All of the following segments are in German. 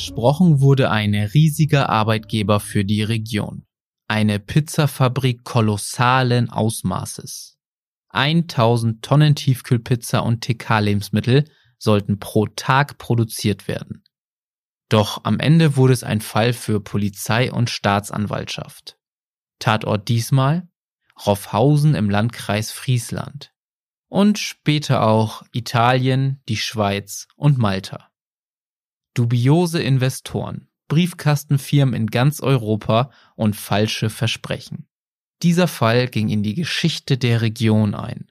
Versprochen wurde ein riesiger Arbeitgeber für die Region. Eine Pizzafabrik kolossalen Ausmaßes. 1000 Tonnen Tiefkühlpizza und TK-Lebensmittel sollten pro Tag produziert werden. Doch am Ende wurde es ein Fall für Polizei und Staatsanwaltschaft. Tatort diesmal Roffhausen im Landkreis Friesland. Und später auch Italien, die Schweiz und Malta. Dubiose Investoren, Briefkastenfirmen in ganz Europa und falsche Versprechen. Dieser Fall ging in die Geschichte der Region ein.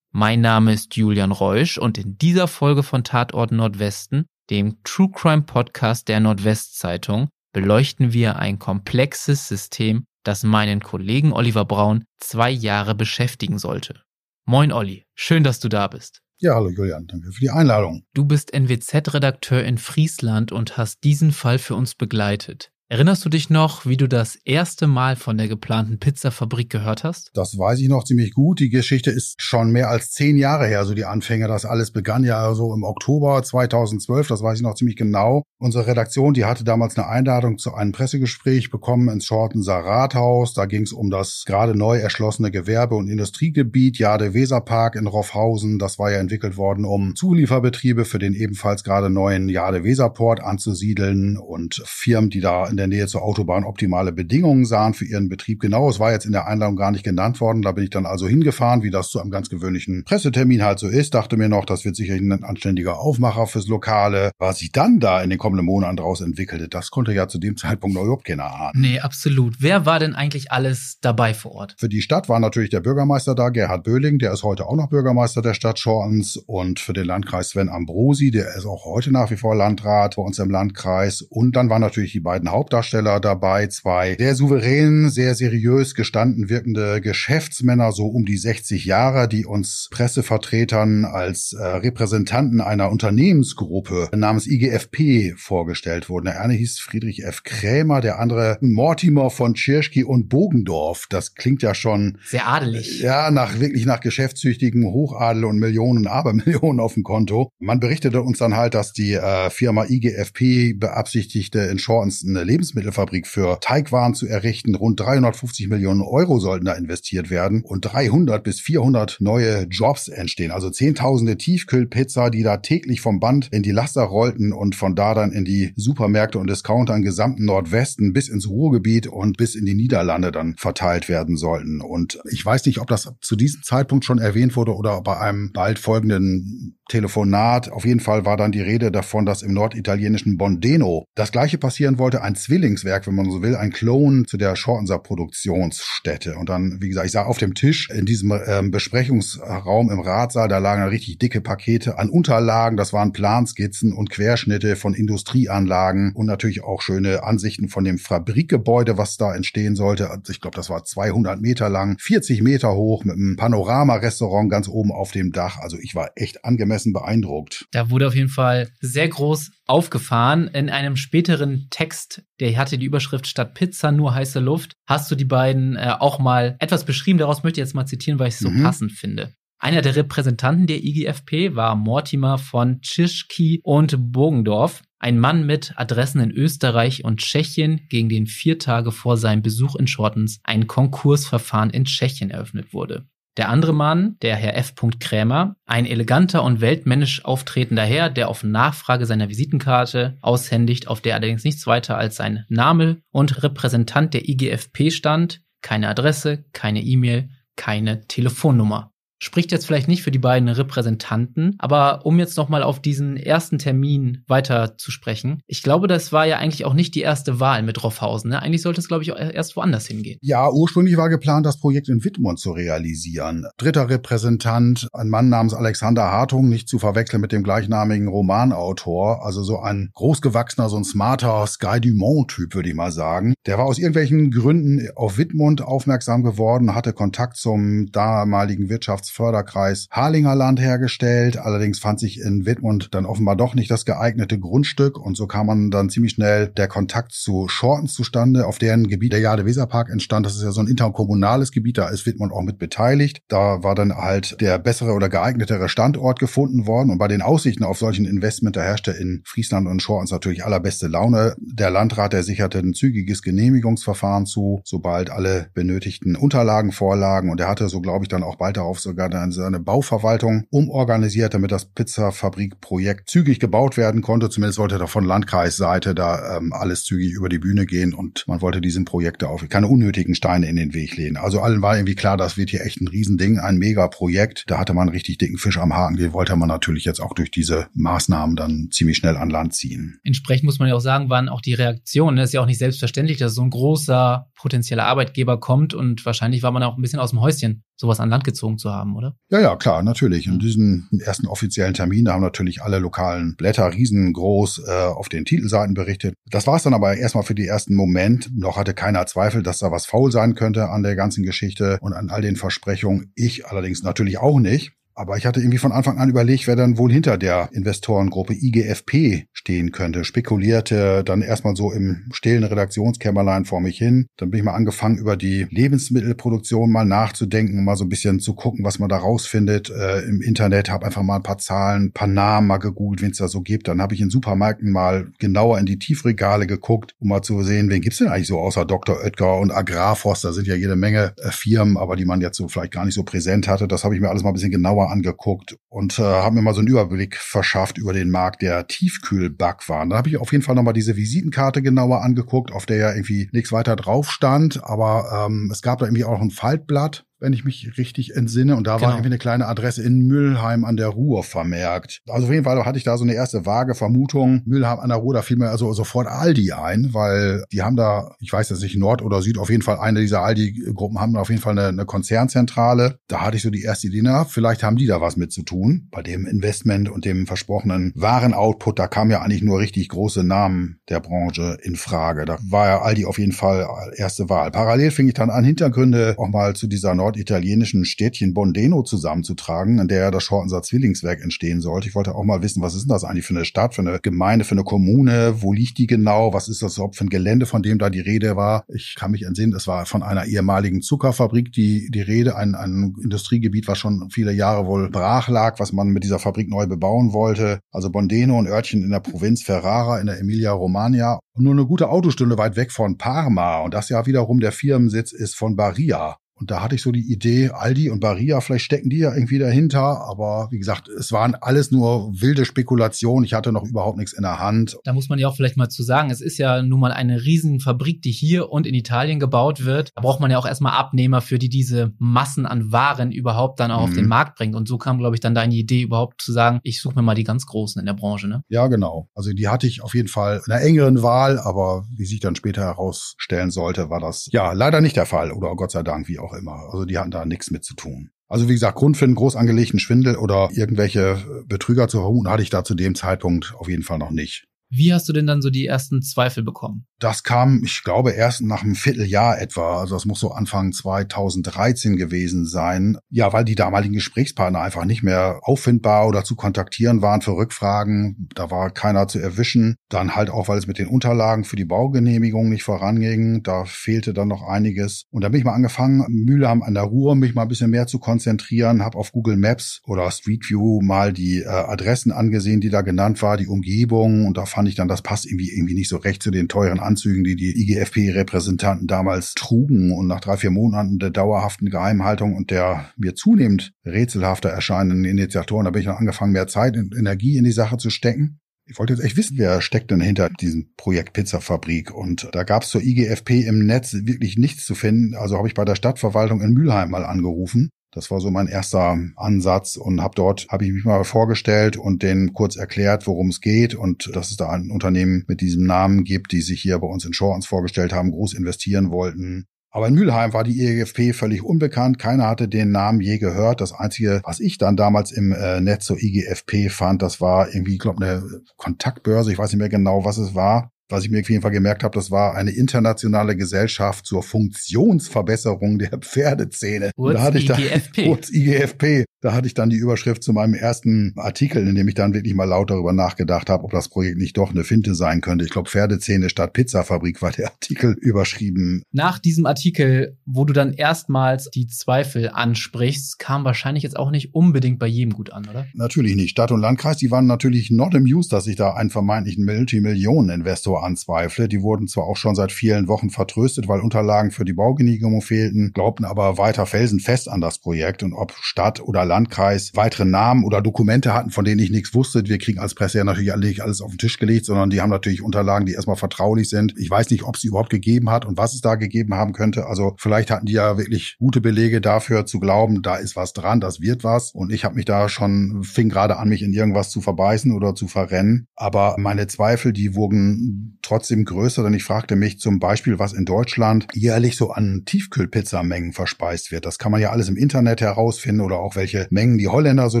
Mein Name ist Julian Reusch und in dieser Folge von Tatort Nordwesten, dem True Crime Podcast der Nordwestzeitung, beleuchten wir ein komplexes System, das meinen Kollegen Oliver Braun zwei Jahre beschäftigen sollte. Moin Olli, schön, dass du da bist. Ja, hallo Julian, danke für die Einladung. Du bist NWZ-Redakteur in Friesland und hast diesen Fall für uns begleitet. Erinnerst du dich noch, wie du das erste Mal von der geplanten Pizzafabrik gehört hast? Das weiß ich noch ziemlich gut. Die Geschichte ist schon mehr als zehn Jahre her, so die Anfänge. Das alles begann ja so im Oktober 2012, das weiß ich noch ziemlich genau. Unsere Redaktion, die hatte damals eine Einladung zu einem Pressegespräch bekommen ins Schortenser Rathaus. Da ging es um das gerade neu erschlossene Gewerbe- und Industriegebiet Jade Weserpark in Roffhausen. Das war ja entwickelt worden, um Zulieferbetriebe für den ebenfalls gerade neuen Jade Weserport anzusiedeln und Firmen, die da in der Nähe zur Autobahn optimale Bedingungen sahen für ihren Betrieb. Genau, es war jetzt in der Einladung gar nicht genannt worden. Da bin ich dann also hingefahren, wie das zu einem ganz gewöhnlichen Pressetermin halt so ist. Dachte mir noch, das wird sicherlich ein anständiger Aufmacher fürs Lokale. Was sich dann da in den kommenden Monaten daraus entwickelte, das konnte ja zu dem Zeitpunkt noch überhaupt keiner ahnen. Nee, absolut. Wer war denn eigentlich alles dabei vor Ort? Für die Stadt war natürlich der Bürgermeister da, Gerhard Böhling, der ist heute auch noch Bürgermeister der Stadt Schortens und für den Landkreis Sven Ambrosi, der ist auch heute nach wie vor Landrat bei uns im Landkreis. Und dann waren natürlich die beiden Haupt Hauptdarsteller dabei, zwei sehr souverän, sehr seriös gestanden wirkende Geschäftsmänner, so um die 60 Jahre, die uns Pressevertretern als äh, Repräsentanten einer Unternehmensgruppe namens IGFP vorgestellt wurden. Der eine hieß Friedrich F. Krämer, der andere Mortimer von Tschirschki und Bogendorf. Das klingt ja schon sehr adelig. Ja, nach wirklich nach geschäftstüchtigen Hochadel und Millionen, Abermillionen auf dem Konto. Man berichtete uns dann halt, dass die äh, Firma IGFP beabsichtigte, in Shortens eine Lebensmittelfabrik für Teigwaren zu errichten. Rund 350 Millionen Euro sollten da investiert werden und 300 bis 400 neue Jobs entstehen. Also Zehntausende Tiefkühlpizza, die da täglich vom Band in die Laster rollten und von da dann in die Supermärkte und Discounter im gesamten Nordwesten bis ins Ruhrgebiet und bis in die Niederlande dann verteilt werden sollten. Und ich weiß nicht, ob das zu diesem Zeitpunkt schon erwähnt wurde oder bei einem bald folgenden Telefonat. Auf jeden Fall war dann die Rede davon, dass im norditalienischen Bondeno das gleiche passieren wollte, ein Zwillingswerk, wenn man so will, ein Klon zu der Schortenser Produktionsstätte. Und dann, wie gesagt, ich sah auf dem Tisch in diesem ähm, Besprechungsraum im Ratsaal, da lagen richtig dicke Pakete an Unterlagen. Das waren Planskizzen und Querschnitte von Industrieanlagen und natürlich auch schöne Ansichten von dem Fabrikgebäude, was da entstehen sollte. Also ich glaube, das war 200 Meter lang, 40 Meter hoch mit einem Panorama-Restaurant ganz oben auf dem Dach. Also ich war echt angemessen beeindruckt. Da wurde auf jeden Fall sehr groß aufgefahren. In einem späteren Text, der hatte die Überschrift statt Pizza nur heiße Luft, hast du die beiden äh, auch mal etwas beschrieben. Daraus möchte ich jetzt mal zitieren, weil ich es so mhm. passend finde. Einer der Repräsentanten der IGFP war Mortimer von Tschischki und Bogendorf, ein Mann mit Adressen in Österreich und Tschechien, gegen den vier Tage vor seinem Besuch in Schortens ein Konkursverfahren in Tschechien eröffnet wurde. Der andere Mann, der Herr F. Krämer, ein eleganter und weltmännisch auftretender Herr, der auf Nachfrage seiner Visitenkarte aushändigt, auf der allerdings nichts weiter als sein Name und Repräsentant der IGFP stand, keine Adresse, keine E-Mail, keine Telefonnummer spricht jetzt vielleicht nicht für die beiden Repräsentanten, aber um jetzt nochmal auf diesen ersten Termin weiter zu sprechen, ich glaube, das war ja eigentlich auch nicht die erste Wahl mit Roffhausen. Ne? Eigentlich sollte es, glaube ich, erst woanders hingehen. Ja, ursprünglich war geplant, das Projekt in Wittmund zu realisieren. Dritter Repräsentant, ein Mann namens Alexander Hartung, nicht zu verwechseln mit dem gleichnamigen Romanautor, also so ein großgewachsener, so ein smarter Sky Dumont-Typ, würde ich mal sagen. Der war aus irgendwelchen Gründen auf Wittmund aufmerksam geworden, hatte Kontakt zum damaligen Wirtschafts Wirtschaftsförderkreis Harlingerland hergestellt. Allerdings fand sich in Wittmund dann offenbar doch nicht das geeignete Grundstück und so kam man dann ziemlich schnell der Kontakt zu Shortens zustande, auf deren Gebiet der Jade-Weser-Park entstand. Das ist ja so ein interkommunales Gebiet, da ist Wittmund auch mit beteiligt. Da war dann halt der bessere oder geeignetere Standort gefunden worden und bei den Aussichten auf solchen Investment, da herrschte in Friesland und Shortens natürlich allerbeste Laune. Der Landrat, der sicherte ein zügiges Genehmigungsverfahren zu, sobald alle benötigten Unterlagen vorlagen und er hatte so, glaube ich, dann auch bald darauf sogar dann seine Bauverwaltung umorganisiert, damit das Pizzafabrikprojekt zügig gebaut werden konnte. Zumindest wollte da von Landkreisseite da ähm, alles zügig über die Bühne gehen und man wollte diesem Projekt auch keine unnötigen Steine in den Weg legen. Also allen war irgendwie klar, das wird hier echt ein Riesending, ein Megaprojekt. Da hatte man richtig dicken Fisch am Haken. Den wollte man natürlich jetzt auch durch diese Maßnahmen dann ziemlich schnell an Land ziehen. Entsprechend muss man ja auch sagen, waren auch die Reaktionen. Es ist ja auch nicht selbstverständlich, dass so ein großer potenzieller Arbeitgeber kommt und wahrscheinlich war man auch ein bisschen aus dem Häuschen, sowas an Land gezogen zu haben, oder? Ja, ja, klar, natürlich. In diesem ersten offiziellen Termin haben natürlich alle lokalen Blätter riesengroß äh, auf den Titelseiten berichtet. Das war es dann aber erstmal für die ersten Moment. Noch hatte keiner Zweifel, dass da was faul sein könnte an der ganzen Geschichte und an all den Versprechungen. Ich allerdings natürlich auch nicht. Aber ich hatte irgendwie von Anfang an überlegt, wer dann wohl hinter der Investorengruppe IGFP stehen könnte. Spekulierte dann erstmal so im stillen Redaktionskämmerlein vor mich hin. Dann bin ich mal angefangen, über die Lebensmittelproduktion mal nachzudenken, mal so ein bisschen zu gucken, was man da rausfindet äh, im Internet. Habe einfach mal ein paar Zahlen, ein paar Namen mal gegoogelt, wen es da so gibt. Dann habe ich in Supermärkten mal genauer in die Tiefregale geguckt, um mal zu sehen, wen gibt's denn eigentlich so außer Dr. Oetker und Agrarforst. Da sind ja jede Menge äh, Firmen, aber die man jetzt so vielleicht gar nicht so präsent hatte. Das habe ich mir alles mal ein bisschen genauer genauer angeguckt und äh, habe mir mal so einen Überblick verschafft über den Markt der Tiefkühlbackwaren. Da habe ich auf jeden Fall nochmal diese Visitenkarte genauer angeguckt, auf der ja irgendwie nichts weiter drauf stand, aber ähm, es gab da irgendwie auch ein Faltblatt wenn ich mich richtig entsinne. Und da genau. war irgendwie eine kleine Adresse in Mülheim an der Ruhr vermerkt. Also auf jeden Fall hatte ich da so eine erste vage Vermutung. Mülheim an der Ruhr, da fiel mir also sofort Aldi ein, weil die haben da, ich weiß jetzt nicht, Nord oder Süd, auf jeden Fall eine dieser Aldi-Gruppen haben auf jeden Fall eine, eine Konzernzentrale. Da hatte ich so die erste Idee, na, vielleicht haben die da was mit zu tun. Bei dem Investment und dem versprochenen Warenoutput, da kamen ja eigentlich nur richtig große Namen der Branche in Frage. Da war ja Aldi auf jeden Fall erste Wahl. Parallel fing ich dann an, Hintergründe auch mal zu dieser Nord norditalienischen Städtchen Bondeno zusammenzutragen, an der das Schortenser Zwillingswerk entstehen sollte. Ich wollte auch mal wissen, was ist denn das eigentlich für eine Stadt, für eine Gemeinde, für eine Kommune? Wo liegt die genau? Was ist das überhaupt für ein Gelände, von dem da die Rede war? Ich kann mich entsinnen, es war von einer ehemaligen Zuckerfabrik die, die Rede, ein, ein Industriegebiet, was schon viele Jahre wohl brach lag, was man mit dieser Fabrik neu bebauen wollte. Also Bondeno, ein Örtchen in der Provinz Ferrara in der Emilia-Romagna. Und nur eine gute Autostunde weit weg von Parma. Und das ja wiederum der Firmensitz ist von Baria. Und da hatte ich so die Idee, Aldi und Baria, vielleicht stecken die ja irgendwie dahinter. Aber wie gesagt, es waren alles nur wilde Spekulationen. Ich hatte noch überhaupt nichts in der Hand. Da muss man ja auch vielleicht mal zu sagen, es ist ja nun mal eine Riesenfabrik, die hier und in Italien gebaut wird. Da braucht man ja auch erstmal Abnehmer, für die diese Massen an Waren überhaupt dann auch mhm. auf den. Markt bringt. Und so kam, glaube ich, dann deine Idee überhaupt zu sagen, ich suche mir mal die ganz Großen in der Branche. Ne? Ja, genau. Also die hatte ich auf jeden Fall in einer engeren Wahl, aber wie sich dann später herausstellen sollte, war das ja leider nicht der Fall. Oder Gott sei Dank, wie auch immer. Also die hatten da nichts mit zu tun. Also wie gesagt, Grund für einen groß angelegten Schwindel oder irgendwelche Betrüger zu vermuten hatte ich da zu dem Zeitpunkt auf jeden Fall noch nicht. Wie hast du denn dann so die ersten Zweifel bekommen? Das kam, ich glaube, erst nach einem Vierteljahr etwa. Also das muss so Anfang 2013 gewesen sein. Ja, weil die damaligen Gesprächspartner einfach nicht mehr auffindbar oder zu kontaktieren waren für Rückfragen. Da war keiner zu erwischen. Dann halt auch, weil es mit den Unterlagen für die Baugenehmigung nicht voranging. Da fehlte dann noch einiges. Und da bin ich mal angefangen, Mühlheim an der Ruhr, mich mal ein bisschen mehr zu konzentrieren. Habe auf Google Maps oder Street View mal die äh, Adressen angesehen, die da genannt war, die Umgebung. Und da fand fand ich dann, das passt irgendwie, irgendwie nicht so recht zu den teuren Anzügen, die die IGFP-Repräsentanten damals trugen. Und nach drei, vier Monaten der dauerhaften Geheimhaltung und der mir zunehmend rätselhafter erscheinenden Initiatoren, da bin ich dann angefangen, mehr Zeit und Energie in die Sache zu stecken. Ich wollte jetzt echt wissen, wer steckt denn hinter diesem Projekt Pizzafabrik. Und da gab es zur IGFP im Netz wirklich nichts zu finden. Also habe ich bei der Stadtverwaltung in Mülheim mal angerufen das war so mein erster Ansatz und habe dort habe ich mich mal vorgestellt und denen kurz erklärt, worum es geht und dass es da ein Unternehmen mit diesem Namen gibt, die sich hier bei uns in Shorens vorgestellt haben, groß investieren wollten. Aber in Mülheim war die IGFP völlig unbekannt. Keiner hatte den Namen je gehört. Das Einzige, was ich dann damals im äh, Netz zur IGFP fand, das war irgendwie, ich glaube, eine Kontaktbörse. Ich weiß nicht mehr genau, was es war Was ich mir auf jeden Fall gemerkt habe, das war eine internationale Gesellschaft zur Funktionsverbesserung der Pferdezähne. Kurz da hatte ich IGFP. Da, kurz IGFP. Da hatte ich dann die Überschrift zu meinem ersten Artikel, in dem ich dann wirklich mal laut darüber nachgedacht habe, ob das Projekt nicht doch eine Finte sein könnte. Ich glaube, Pferdezähne statt Pizzafabrik war der Artikel überschrieben. Nach diesem Artikel, wo du dann erstmals die Zweifel ansprichst, kam wahrscheinlich jetzt auch nicht unbedingt bei jedem gut an, oder? Natürlich nicht. Stadt und Landkreis, die waren natürlich not amused, dass ich da einen vermeintlichen Multimillionen-Investor anzweifle. Die wurden zwar auch schon seit vielen Wochen vertröstet, weil Unterlagen für die Baugenehmigung fehlten, glaubten aber weiter felsenfest an das Projekt und ob Stadt oder Landkreis weitere Namen oder Dokumente hatten, von denen ich nichts wusste. Wir kriegen als Presse ja natürlich nicht alles auf den Tisch gelegt, sondern die haben natürlich Unterlagen, die erstmal vertraulich sind. Ich weiß nicht, ob es überhaupt gegeben hat und was es da gegeben haben könnte. Also vielleicht hatten die ja wirklich gute Belege dafür zu glauben, da ist was dran, das wird was. Und ich habe mich da schon, fing gerade an, mich in irgendwas zu verbeißen oder zu verrennen. Aber meine Zweifel, die wurden trotzdem größer, denn ich fragte mich zum Beispiel, was in Deutschland jährlich so an Tiefkühlpizzamengen verspeist wird. Das kann man ja alles im Internet herausfinden oder auch welche Mengen die Holländer so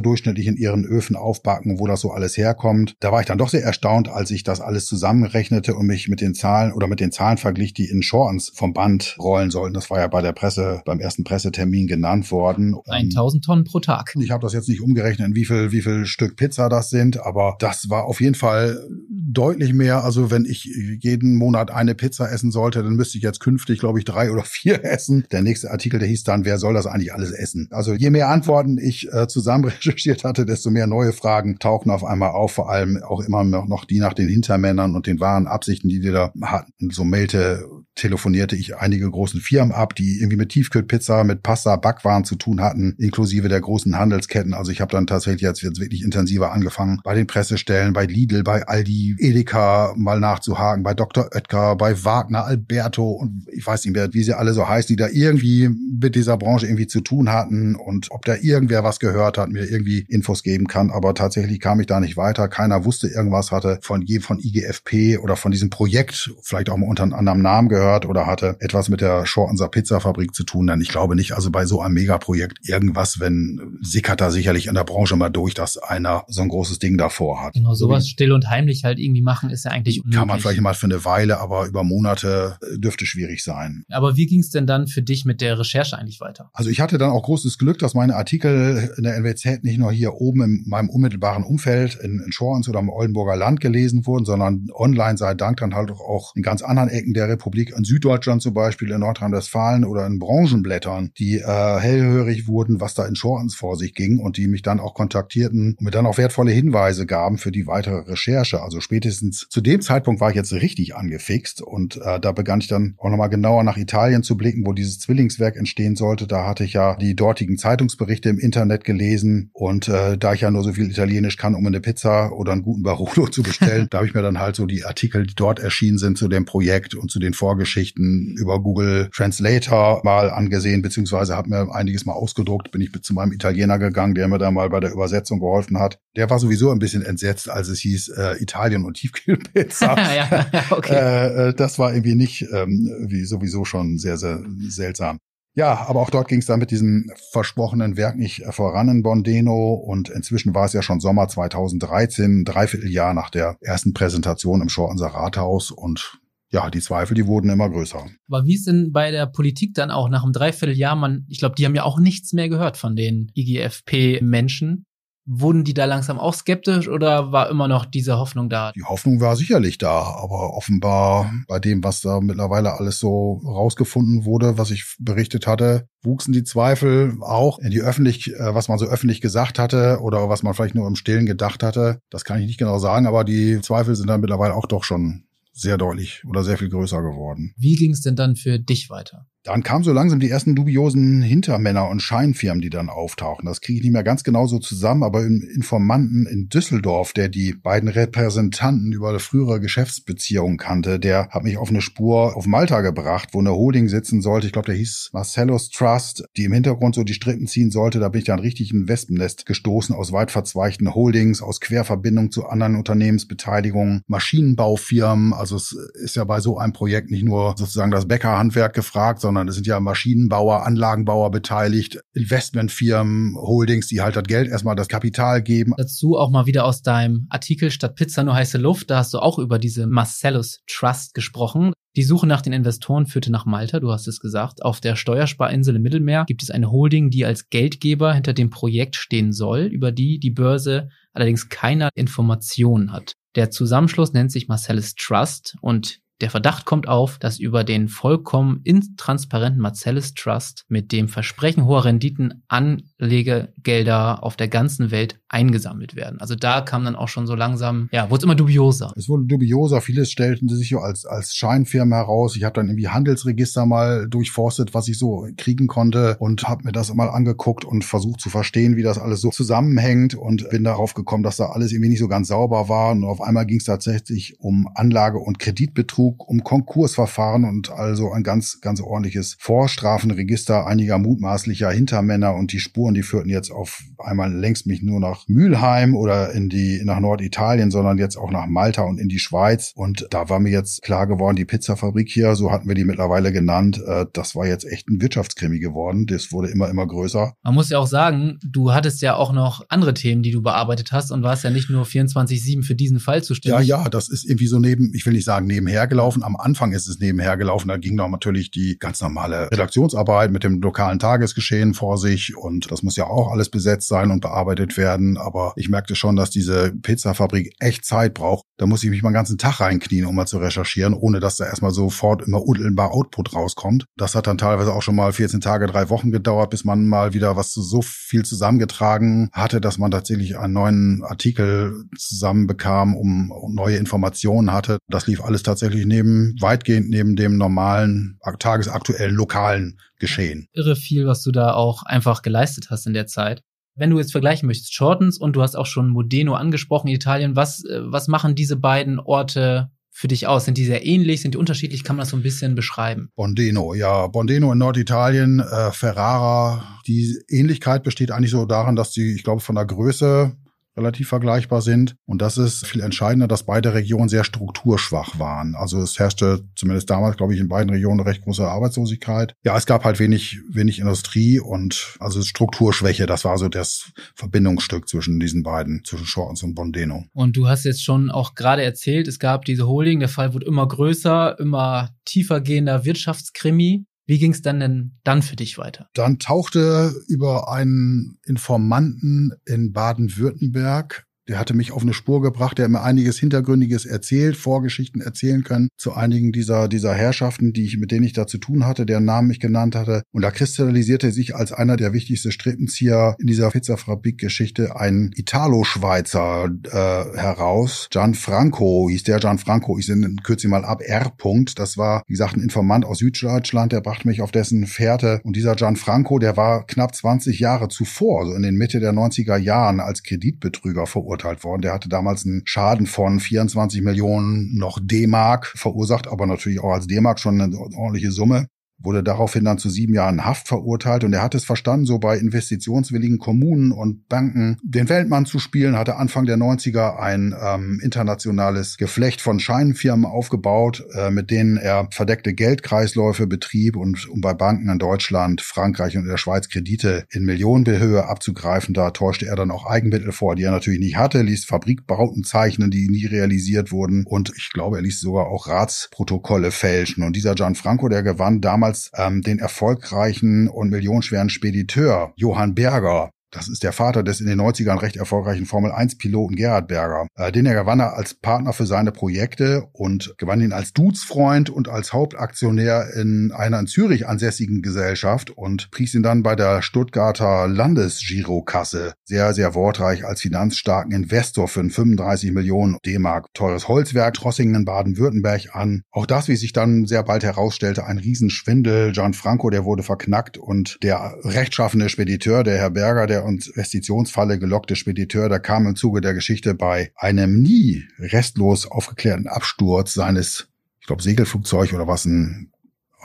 durchschnittlich in ihren Öfen aufbacken, wo das so alles herkommt. Da war ich dann doch sehr erstaunt, als ich das alles zusammenrechnete und mich mit den Zahlen oder mit den Zahlen verglich, die in Shortens vom Band rollen sollten. Das war ja bei der Presse, beim ersten Pressetermin genannt worden. 1000 Tonnen pro Tag. Ich habe das jetzt nicht umgerechnet, in wie viel, wie viel Stück Pizza das sind, aber das war auf jeden Fall deutlich mehr. Also wenn ich jeden Monat eine Pizza essen sollte, dann müsste ich jetzt künftig, glaube ich, drei oder vier essen. Der nächste Artikel, der hieß dann, wer soll das eigentlich alles essen? Also je mehr Antworten ich äh, zusammen recherchiert hatte, desto mehr neue Fragen tauchen auf einmal auf, vor allem auch immer noch die nach den Hintermännern und den wahren Absichten, die die da hatten. So mailte telefonierte ich einige großen Firmen ab, die irgendwie mit Tiefkühlpizza, mit Pasta, Backwaren zu tun hatten, inklusive der großen Handelsketten. Also ich habe dann tatsächlich jetzt, jetzt wirklich intensiver angefangen, bei den Pressestellen, bei Lidl, bei Aldi, Edeka mal nachzuhaken, bei Dr. Oetker, bei Wagner, Alberto und ich weiß nicht mehr, wie sie alle so heißen, die da irgendwie mit dieser Branche irgendwie zu tun hatten und ob da irgendwer was gehört hat, mir irgendwie Infos geben kann. Aber tatsächlich kam ich da nicht weiter. Keiner wusste irgendwas, hatte von je von IGFP oder von diesem Projekt vielleicht auch mal unter einem anderen Namen gehört gehört oder hatte etwas mit der Schortenser Pizzafabrik zu tun, denn ich glaube nicht, also bei so einem Megaprojekt irgendwas, wenn sickert da sicherlich in der Branche mal durch, dass einer so ein großes Ding davor hat. Genau, sowas still und heimlich halt irgendwie machen, ist ja eigentlich unmöglich. Kann man vielleicht mal für eine Weile, aber über Monate äh, dürfte schwierig sein. Aber wie ging es denn dann für dich mit der Recherche eigentlich weiter? Also ich hatte dann auch großes Glück, dass meine Artikel in der NWZ nicht nur hier oben in meinem unmittelbaren Umfeld in, in Schorens oder im Oldenburger Land gelesen wurden, sondern online sei Dank dann halt auch in ganz anderen Ecken der Republik in Süddeutschland zum Beispiel, in Nordrhein-Westfalen oder in Branchenblättern, die äh, hellhörig wurden, was da in Shortens vor sich ging und die mich dann auch kontaktierten und mir dann auch wertvolle Hinweise gaben für die weitere Recherche. Also spätestens zu dem Zeitpunkt war ich jetzt richtig angefixt und äh, da begann ich dann auch nochmal genauer nach Italien zu blicken, wo dieses Zwillingswerk entstehen sollte. Da hatte ich ja die dortigen Zeitungsberichte im Internet gelesen und äh, da ich ja nur so viel Italienisch kann, um eine Pizza oder einen guten Barolo zu bestellen, da habe ich mir dann halt so die Artikel, die dort erschienen sind zu dem Projekt und zu den Vorgeschichten Geschichten über Google Translator mal angesehen, beziehungsweise habe mir einiges mal ausgedruckt, bin ich zu meinem Italiener gegangen, der mir da mal bei der Übersetzung geholfen hat. Der war sowieso ein bisschen entsetzt, als es hieß äh, Italien und Tiefkühlpizza. ja, okay. Äh, äh, das war irgendwie nicht ähm, wie sowieso schon sehr, sehr seltsam. Ja, aber auch dort ging es dann mit diesem versprochenen Werk nicht voran in Bondeno und inzwischen war es ja schon Sommer 2013, ein Dreivierteljahr nach der ersten Präsentation im Schortenser Rathaus und ja, die Zweifel, die wurden immer größer. Aber wie ist denn bei der Politik dann auch nach einem Dreivierteljahr, man, ich glaube, die haben ja auch nichts mehr gehört von den IGFP-Menschen. Wurden die da langsam auch skeptisch oder war immer noch diese Hoffnung da? Die Hoffnung war sicherlich da, aber offenbar bei dem, was da mittlerweile alles so rausgefunden wurde, was ich berichtet hatte, wuchsen die Zweifel auch in die öffentlich, äh, was man so öffentlich gesagt hatte oder was man vielleicht nur im Stillen gedacht hatte. Das kann ich nicht genau sagen, aber die Zweifel sind dann mittlerweile auch doch schon sehr deutlich oder sehr viel größer geworden. Wie ging es denn dann für dich weiter? Dann kamen so langsam die ersten dubiosen Hintermänner und Scheinfirmen, die dann auftauchen. Das kriege ich nicht mehr ganz genau so zusammen, aber im Informanten in Düsseldorf, der die beiden Repräsentanten über frühere Geschäftsbeziehungen kannte, der hat mich auf eine Spur auf Malta gebracht, wo eine Holding sitzen sollte. Ich glaube, der hieß Marcellus Trust, die im Hintergrund so die Strippen ziehen sollte. Da bin ich dann richtig in ein Wespennest gestoßen aus weit verzweigten Holdings, aus Querverbindungen zu anderen Unternehmensbeteiligungen, Maschinenbaufirmen. Also es ist ja bei so einem Projekt nicht nur sozusagen das Bäckerhandwerk gefragt, sondern sondern es sind ja Maschinenbauer, Anlagenbauer beteiligt, Investmentfirmen, Holdings, die halt das Geld erstmal das Kapital geben. Dazu auch mal wieder aus deinem Artikel Statt Pizza nur heiße Luft, da hast du auch über diese Marcellus Trust gesprochen. Die Suche nach den Investoren führte nach Malta, du hast es gesagt. Auf der Steuersparinsel im Mittelmeer gibt es eine Holding, die als Geldgeber hinter dem Projekt stehen soll, über die die Börse allerdings keine Informationen hat. Der Zusammenschluss nennt sich Marcellus Trust und der Verdacht kommt auf, dass über den vollkommen intransparenten Marcellus Trust mit dem Versprechen hoher Renditen Anlegegelder auf der ganzen Welt eingesammelt werden. Also da kam dann auch schon so langsam, ja, wurde es immer dubioser. Es wurde dubioser. Vieles stellten sie sich als, als Scheinfirma heraus. Ich habe dann irgendwie Handelsregister mal durchforstet, was ich so kriegen konnte und habe mir das mal angeguckt und versucht zu verstehen, wie das alles so zusammenhängt und bin darauf gekommen, dass da alles irgendwie nicht so ganz sauber war. Und auf einmal ging es tatsächlich um Anlage- und Kreditbetrug Betrug, um Konkursverfahren und also ein ganz, ganz ordentliches Vorstrafenregister einiger mutmaßlicher Hintermänner und die Spuren, die führten jetzt auf einmal längst mich nur nach Mülheim oder in die, nach Norditalien, sondern jetzt auch nach Malta und in die Schweiz. Und da war mir jetzt klar geworden, die Pizzafabrik hier, so hatten wir die mittlerweile genannt, äh, das war jetzt echt ein Wirtschaftskrimi geworden. Das wurde immer, immer größer. Man muss ja auch sagen, du hattest ja auch noch andere Themen, die du bearbeitet hast und warst ja nicht nur 24-7 für diesen Fall zuständig. Ja, ja, das ist irgendwie so neben, ich will nicht sagen nebenher gelaufen, gelaufen. Am Anfang ist es nebenher gelaufen. Da ging noch natürlich die ganz normale Redaktionsarbeit mit dem lokalen Tagesgeschehen vor sich. Und das muss ja auch alles besetzt sein und bearbeitet werden. Aber ich merkte schon, dass diese Pizzafabrik echt Zeit braucht. Da muss ich mich mal den ganzen Tag reinknien, um mal zu recherchieren, ohne dass da erstmal sofort immer unmittelbar Output rauskommt. Das hat dann teilweise auch schon mal 14 Tage, drei Wochen gedauert, bis man mal wieder was zu so viel zusammengetragen hatte, dass man tatsächlich einen neuen Artikel zusammenbekam, um neue Informationen hatte. Das lief alles tatsächlich neben, weitgehend neben dem normalen, tagesaktuellen, lokalen Geschehen. Irre viel, was du da auch einfach geleistet hast in der Zeit. Wenn du jetzt vergleichen möchtest, Shortens und du hast auch schon Modeno angesprochen, Italien, was, äh, was machen diese beiden Orte für dich aus? Sind die sehr ähnlich? Sind die unterschiedlich? Kann man das so ein bisschen beschreiben? Bondeno, ja. Bondeno in Norditalien, äh, Ferrara. Die Ähnlichkeit besteht eigentlich so daran, dass die, ich glaube, von der Größe relativ vergleichbar sind. Und das ist viel entscheidender, dass beide Regionen sehr strukturschwach waren. Also es herrschte zumindest damals, glaube ich, in beiden Regionen eine recht große Arbeitslosigkeit. Ja, es gab halt wenig, wenig Industrie und also Strukturschwäche. Das war so das Verbindungsstück zwischen diesen beiden, zwischen Shortens und Bondeno. Und du hast jetzt schon auch gerade erzählt, es gab diese Holding, der Fall wurde immer größer, immer tiefer gehender Wirtschaftskrimi. Wie ging es dann denn dann für dich weiter? Dann tauchte über einen Informanten in Baden-Württemberg der hatte mich auf eine Spur gebracht, der mir einiges Hintergründiges erzählt, Vorgeschichten erzählen können zu einigen dieser, dieser Herrschaften, die ich, mit denen ich da zu tun hatte, deren Namen ich genannt hatte. Und da kristallisierte sich als einer der wichtigsten Strippenzieher in dieser Pizzafabrik-Geschichte ein Italo-Schweizer äh, heraus. Gianfranco hieß der, Gianfranco, ich kürze ihn mal ab, R. -Punkt. Das war, wie gesagt, ein Informant aus Süddeutschland, der brachte mich auf dessen Fährte. Und dieser Gianfranco, der war knapp 20 Jahre zuvor, so in den Mitte der 90er Jahren, als Kreditbetrüger verurteilt verurteilt worden. Der hatte damals einen Schaden von 24 Millionen noch D-Mark verursacht, aber natürlich auch als D-Mark schon eine ordentliche Summe wurde daraufhin dann zu sieben Jahren Haft verurteilt und er hat es verstanden, so bei investitionswilligen Kommunen und Banken den Weltmann zu spielen, hatte Anfang der 90er ein ähm, internationales Geflecht von Scheinfirmen aufgebaut, äh, mit denen er verdeckte Geldkreisläufe betrieb und um bei Banken in Deutschland, Frankreich und der Schweiz Kredite in Millionenhöhe abzugreifen. Da täuschte er dann auch Eigenmittel vor, die er natürlich nicht hatte, ließ Fabrikbauten zeichnen, die nie realisiert wurden und ich glaube, er ließ sogar auch Ratsprotokolle fälschen. Und dieser Gianfranco, der gewann damals damals ähm, den erfolgreichen und millionenschweren Spediteur Johann Berger das ist der Vater des in den 90ern recht erfolgreichen Formel-1-Piloten Gerhard Berger. Äh, den er gewann er als Partner für seine Projekte und gewann ihn als Dudesfreund und als Hauptaktionär in einer in Zürich ansässigen Gesellschaft und pries ihn dann bei der Stuttgarter Landesgirokasse sehr, sehr wortreich als finanzstarken Investor für ein 35 Millionen D-Mark teures Holzwerk Trossingen in Baden-Württemberg an. Auch das, wie sich dann sehr bald herausstellte, ein Riesenschwindel. Gianfranco, der wurde verknackt und der rechtschaffene Spediteur, der Herr Berger, der Investitionsfalle gelockte Spediteur, der kam im Zuge der Geschichte bei einem nie restlos aufgeklärten Absturz seines, ich glaube, Segelflugzeug oder was ein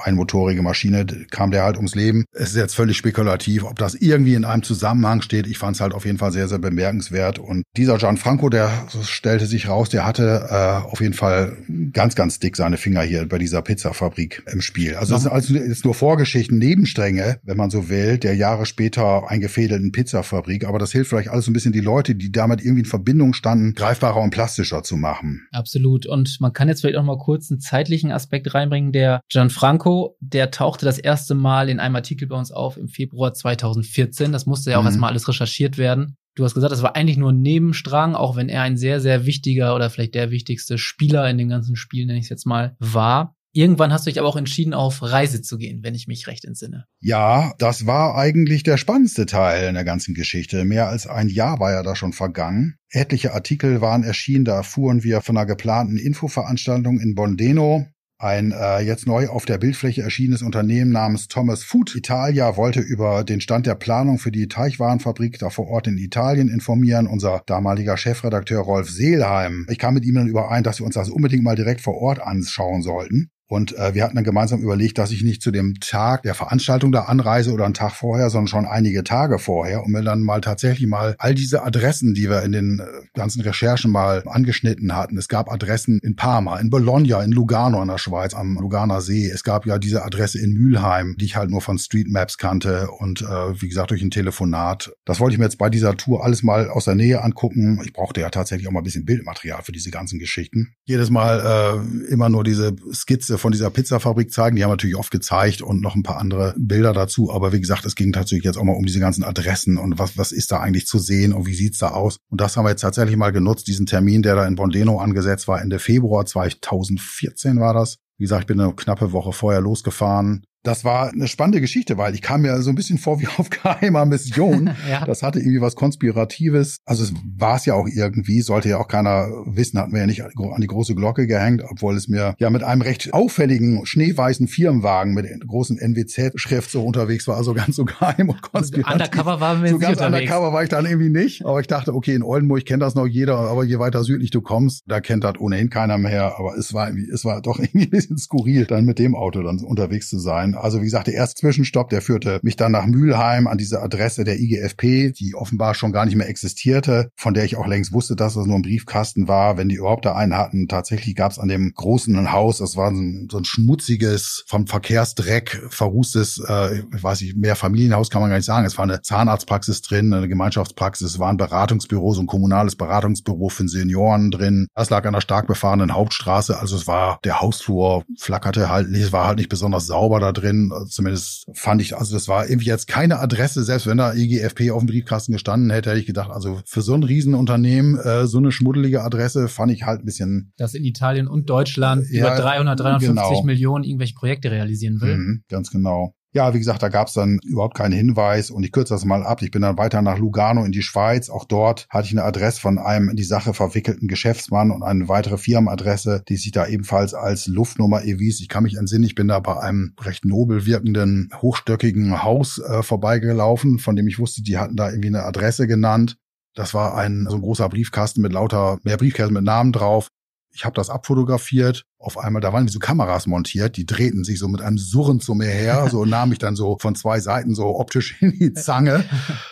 einmotorige Maschine, kam der halt ums Leben. Es ist jetzt völlig spekulativ, ob das irgendwie in einem Zusammenhang steht. Ich fand es halt auf jeden Fall sehr, sehr bemerkenswert. Und dieser Gianfranco, der stellte sich raus, der hatte äh, auf jeden Fall ganz, ganz dick seine Finger hier bei dieser Pizzafabrik im Spiel. Also es sind also jetzt nur Vorgeschichten, Nebenstränge, wenn man so will, der Jahre später eingefädelten Pizzafabrik. Aber das hilft vielleicht alles so ein bisschen die Leute, die damit irgendwie in Verbindung standen, greifbarer und plastischer zu machen. Absolut. Und man kann jetzt vielleicht auch mal kurz einen zeitlichen Aspekt reinbringen. Der Gianfranco, der tauchte das erste Mal in einem Artikel bei uns auf im Februar 2014. Das musste ja auch mhm. erstmal alles recherchiert werden. Du hast gesagt, das war eigentlich nur ein Nebenstrang, auch wenn er ein sehr, sehr wichtiger oder vielleicht der wichtigste Spieler in dem ganzen Spiel, nenne ich es jetzt mal, war. Irgendwann hast du dich aber auch entschieden, auf Reise zu gehen, wenn ich mich recht entsinne. Ja, das war eigentlich der spannendste Teil in der ganzen Geschichte. Mehr als ein Jahr war ja da schon vergangen. Etliche Artikel waren erschienen, da erfuhren wir von einer geplanten Infoveranstaltung in Bondeno. Ein äh, jetzt neu auf der Bildfläche erschienenes Unternehmen namens Thomas Food Italia wollte über den Stand der Planung für die Teichwarenfabrik da vor Ort in Italien informieren. Unser damaliger Chefredakteur Rolf Seelheim. Ich kam mit ihm dann überein, dass wir uns das unbedingt mal direkt vor Ort anschauen sollten. Und äh, wir hatten dann gemeinsam überlegt, dass ich nicht zu dem Tag der Veranstaltung da anreise oder einen Tag vorher, sondern schon einige Tage vorher, um mir dann mal tatsächlich mal all diese Adressen, die wir in den äh, ganzen Recherchen mal angeschnitten hatten. Es gab Adressen in Parma, in Bologna, in Lugano in der Schweiz, am Luganer See. Es gab ja diese Adresse in Mülheim, die ich halt nur von Street Maps kannte und äh, wie gesagt durch ein Telefonat. Das wollte ich mir jetzt bei dieser Tour alles mal aus der Nähe angucken. Ich brauchte ja tatsächlich auch mal ein bisschen Bildmaterial für diese ganzen Geschichten. Jedes Mal äh, immer nur diese Skizze von dieser Pizzafabrik zeigen. Die haben natürlich oft gezeigt und noch ein paar andere Bilder dazu. Aber wie gesagt, es ging tatsächlich jetzt auch mal um diese ganzen Adressen und was, was ist da eigentlich zu sehen und wie sieht's da aus. Und das haben wir jetzt tatsächlich mal genutzt, diesen Termin, der da in Bondeno angesetzt war, Ende Februar 2014 war das. Wie gesagt, ich bin eine knappe Woche vorher losgefahren, das war eine spannende Geschichte, weil ich kam mir so ein bisschen vor wie auf geheimer Mission. ja. Das hatte irgendwie was Konspiratives. Also es war es ja auch irgendwie, sollte ja auch keiner wissen, hatten wir ja nicht an die große Glocke gehängt, obwohl es mir ja mit einem recht auffälligen schneeweißen Firmenwagen mit großen NWZ-Schrift so unterwegs war, also ganz so geheim und konspirativ. Also undercover waren wir so ganz unterwegs. undercover war ich dann irgendwie nicht. Aber ich dachte, okay, in Oldenburg kennt das noch jeder, aber je weiter südlich du kommst, da kennt das ohnehin keiner mehr. Aber es war irgendwie, es war doch irgendwie ein bisschen skurril, dann mit dem Auto dann unterwegs zu sein. Also wie gesagt, der erste Zwischenstopp, der führte mich dann nach Mülheim an diese Adresse der IGFP, die offenbar schon gar nicht mehr existierte, von der ich auch längst wusste, dass das nur ein Briefkasten war, wenn die überhaupt da einen hatten. Tatsächlich gab es an dem großen Haus, das war so ein, so ein schmutziges, vom Verkehrsdreck verrußtes, äh, ich weiß nicht, mehr Familienhaus kann man gar nicht sagen. Es war eine Zahnarztpraxis drin, eine Gemeinschaftspraxis, es war ein Beratungsbüro, so ein kommunales Beratungsbüro für Senioren drin. Das lag an einer stark befahrenen Hauptstraße, also es war, der Hausflur flackerte halt, es war halt nicht besonders sauber da drin drin. Zumindest fand ich, also das war irgendwie jetzt keine Adresse, selbst wenn da IGFP auf dem Briefkasten gestanden hätte, hätte ich gedacht, also für so ein Riesenunternehmen, äh, so eine schmuddelige Adresse fand ich halt ein bisschen. Dass in Italien und Deutschland ja, über 300, 350 genau. Millionen irgendwelche Projekte realisieren will. Mhm, ganz genau. Ja, wie gesagt, da gab es dann überhaupt keinen Hinweis und ich kürze das mal ab. Ich bin dann weiter nach Lugano in die Schweiz. Auch dort hatte ich eine Adresse von einem in die Sache verwickelten Geschäftsmann und eine weitere Firmenadresse, die sich da ebenfalls als Luftnummer erwies. Ich kann mich entsinnen, ich bin da bei einem recht nobel wirkenden, hochstöckigen Haus äh, vorbeigelaufen, von dem ich wusste, die hatten da irgendwie eine Adresse genannt. Das war ein so ein großer Briefkasten mit lauter mehr Briefkästen mit Namen drauf. Ich habe das abfotografiert. Auf einmal, da waren so Kameras montiert, die drehten sich so mit einem Surren zu mir her, so nahm ich dann so von zwei Seiten so optisch in die Zange.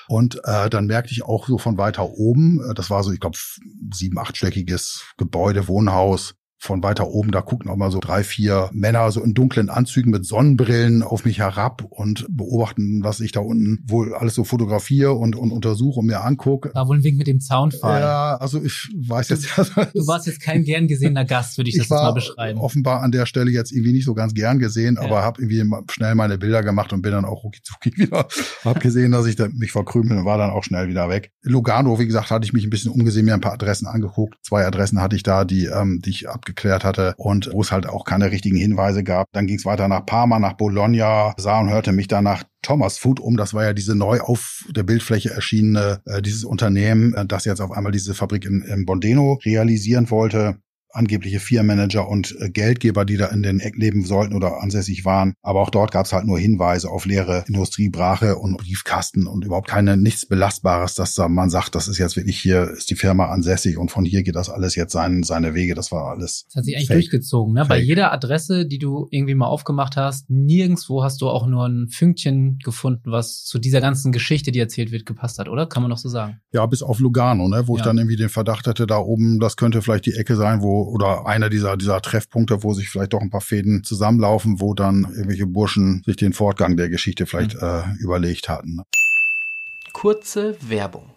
Und äh, dann merkte ich auch so von weiter oben, äh, das war so, ich glaube, sieben, achtstöckiges Gebäude, Wohnhaus, von weiter oben, da gucken auch mal so drei, vier Männer so in dunklen Anzügen mit Sonnenbrillen auf mich herab und beobachten, was ich da unten wohl alles so fotografiere und, und untersuche und mir angucke. War wohl ein Wink mit dem Zaunfall. Ja, also ich weiß jetzt. Du, du warst jetzt kein gern gesehener Gast, würde ich, ich das mal beschreiben. Offenbar an der Stelle jetzt irgendwie nicht so ganz gern gesehen, ja. aber habe irgendwie schnell meine Bilder gemacht und bin dann auch rucki wieder. hab gesehen, dass ich da mich verkrümel und war dann auch schnell wieder weg. Lugano, wie gesagt, hatte ich mich ein bisschen umgesehen, mir ein paar Adressen angeguckt. Zwei Adressen hatte ich da, die, ähm, die ich abgeklärt geklärt hatte und wo es halt auch keine richtigen Hinweise gab. Dann ging es weiter nach Parma, nach Bologna, sah und hörte mich dann nach Thomas Food um. Das war ja diese neu auf der Bildfläche erschienene, äh, dieses Unternehmen, äh, das jetzt auf einmal diese Fabrik in, in Bondeno realisieren wollte. Angebliche Firmenmanager und äh, Geldgeber, die da in den Eck leben sollten oder ansässig waren. Aber auch dort gab es halt nur Hinweise auf leere Industriebrache und Briefkasten und überhaupt keine nichts Belastbares, dass da man sagt, das ist jetzt wirklich hier ist die Firma ansässig und von hier geht das alles jetzt sein, seine Wege. Das war alles. Das hat sich eigentlich fake. durchgezogen. Ne? Bei jeder Adresse, die du irgendwie mal aufgemacht hast, nirgendswo hast du auch nur ein Fünkchen gefunden, was zu dieser ganzen Geschichte, die erzählt wird, gepasst hat, oder? Kann man doch so sagen. Ja, bis auf Lugano, ne? wo ja. ich dann irgendwie den Verdacht hatte, da oben, das könnte vielleicht die Ecke sein, wo, oder einer dieser, dieser Treffpunkte, wo sich vielleicht doch ein paar Fäden zusammenlaufen, wo dann irgendwelche Burschen sich den Fortgang der Geschichte vielleicht mhm. äh, überlegt hatten. Ne? Kurze Werbung.